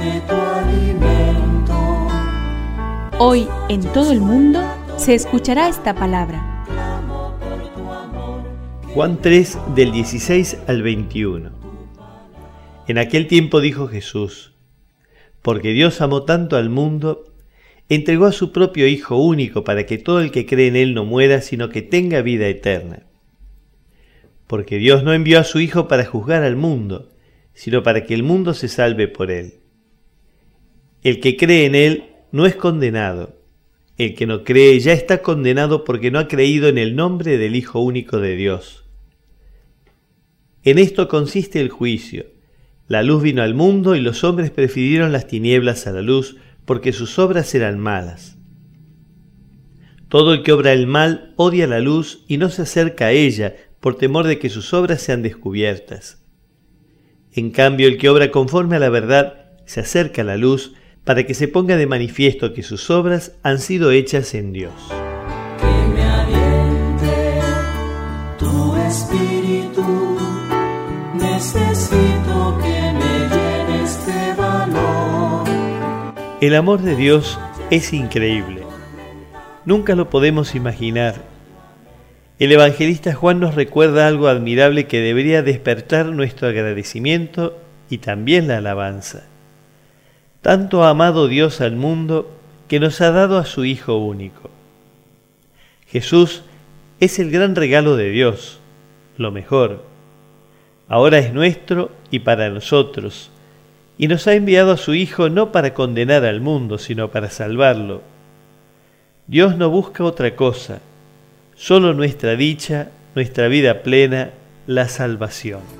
de tu alimento. Hoy en todo el mundo se escuchará esta palabra. Juan 3 del 16 al 21. En aquel tiempo dijo Jesús, porque Dios amó tanto al mundo, entregó a su propio Hijo único para que todo el que cree en Él no muera, sino que tenga vida eterna. Porque Dios no envió a su Hijo para juzgar al mundo, sino para que el mundo se salve por Él. El que cree en Él no es condenado. El que no cree ya está condenado porque no ha creído en el nombre del Hijo único de Dios. En esto consiste el juicio la luz vino al mundo y los hombres prefirieron las tinieblas a la luz porque sus obras eran malas. Todo el que obra el mal odia la luz y no se acerca a ella por temor de que sus obras sean descubiertas. En cambio, el que obra conforme a la verdad se acerca a la luz para que se ponga de manifiesto que sus obras han sido hechas en Dios. Que me aliente tu espíritu. Necesito que me llenes de valor. El amor de Dios es increíble. Nunca lo podemos imaginar. El evangelista Juan nos recuerda algo admirable que debería despertar nuestro agradecimiento y también la alabanza. Tanto ha amado Dios al mundo que nos ha dado a su Hijo único. Jesús es el gran regalo de Dios, lo mejor. Ahora es nuestro y para nosotros, y nos ha enviado a su Hijo no para condenar al mundo, sino para salvarlo. Dios no busca otra cosa, solo nuestra dicha, nuestra vida plena, la salvación.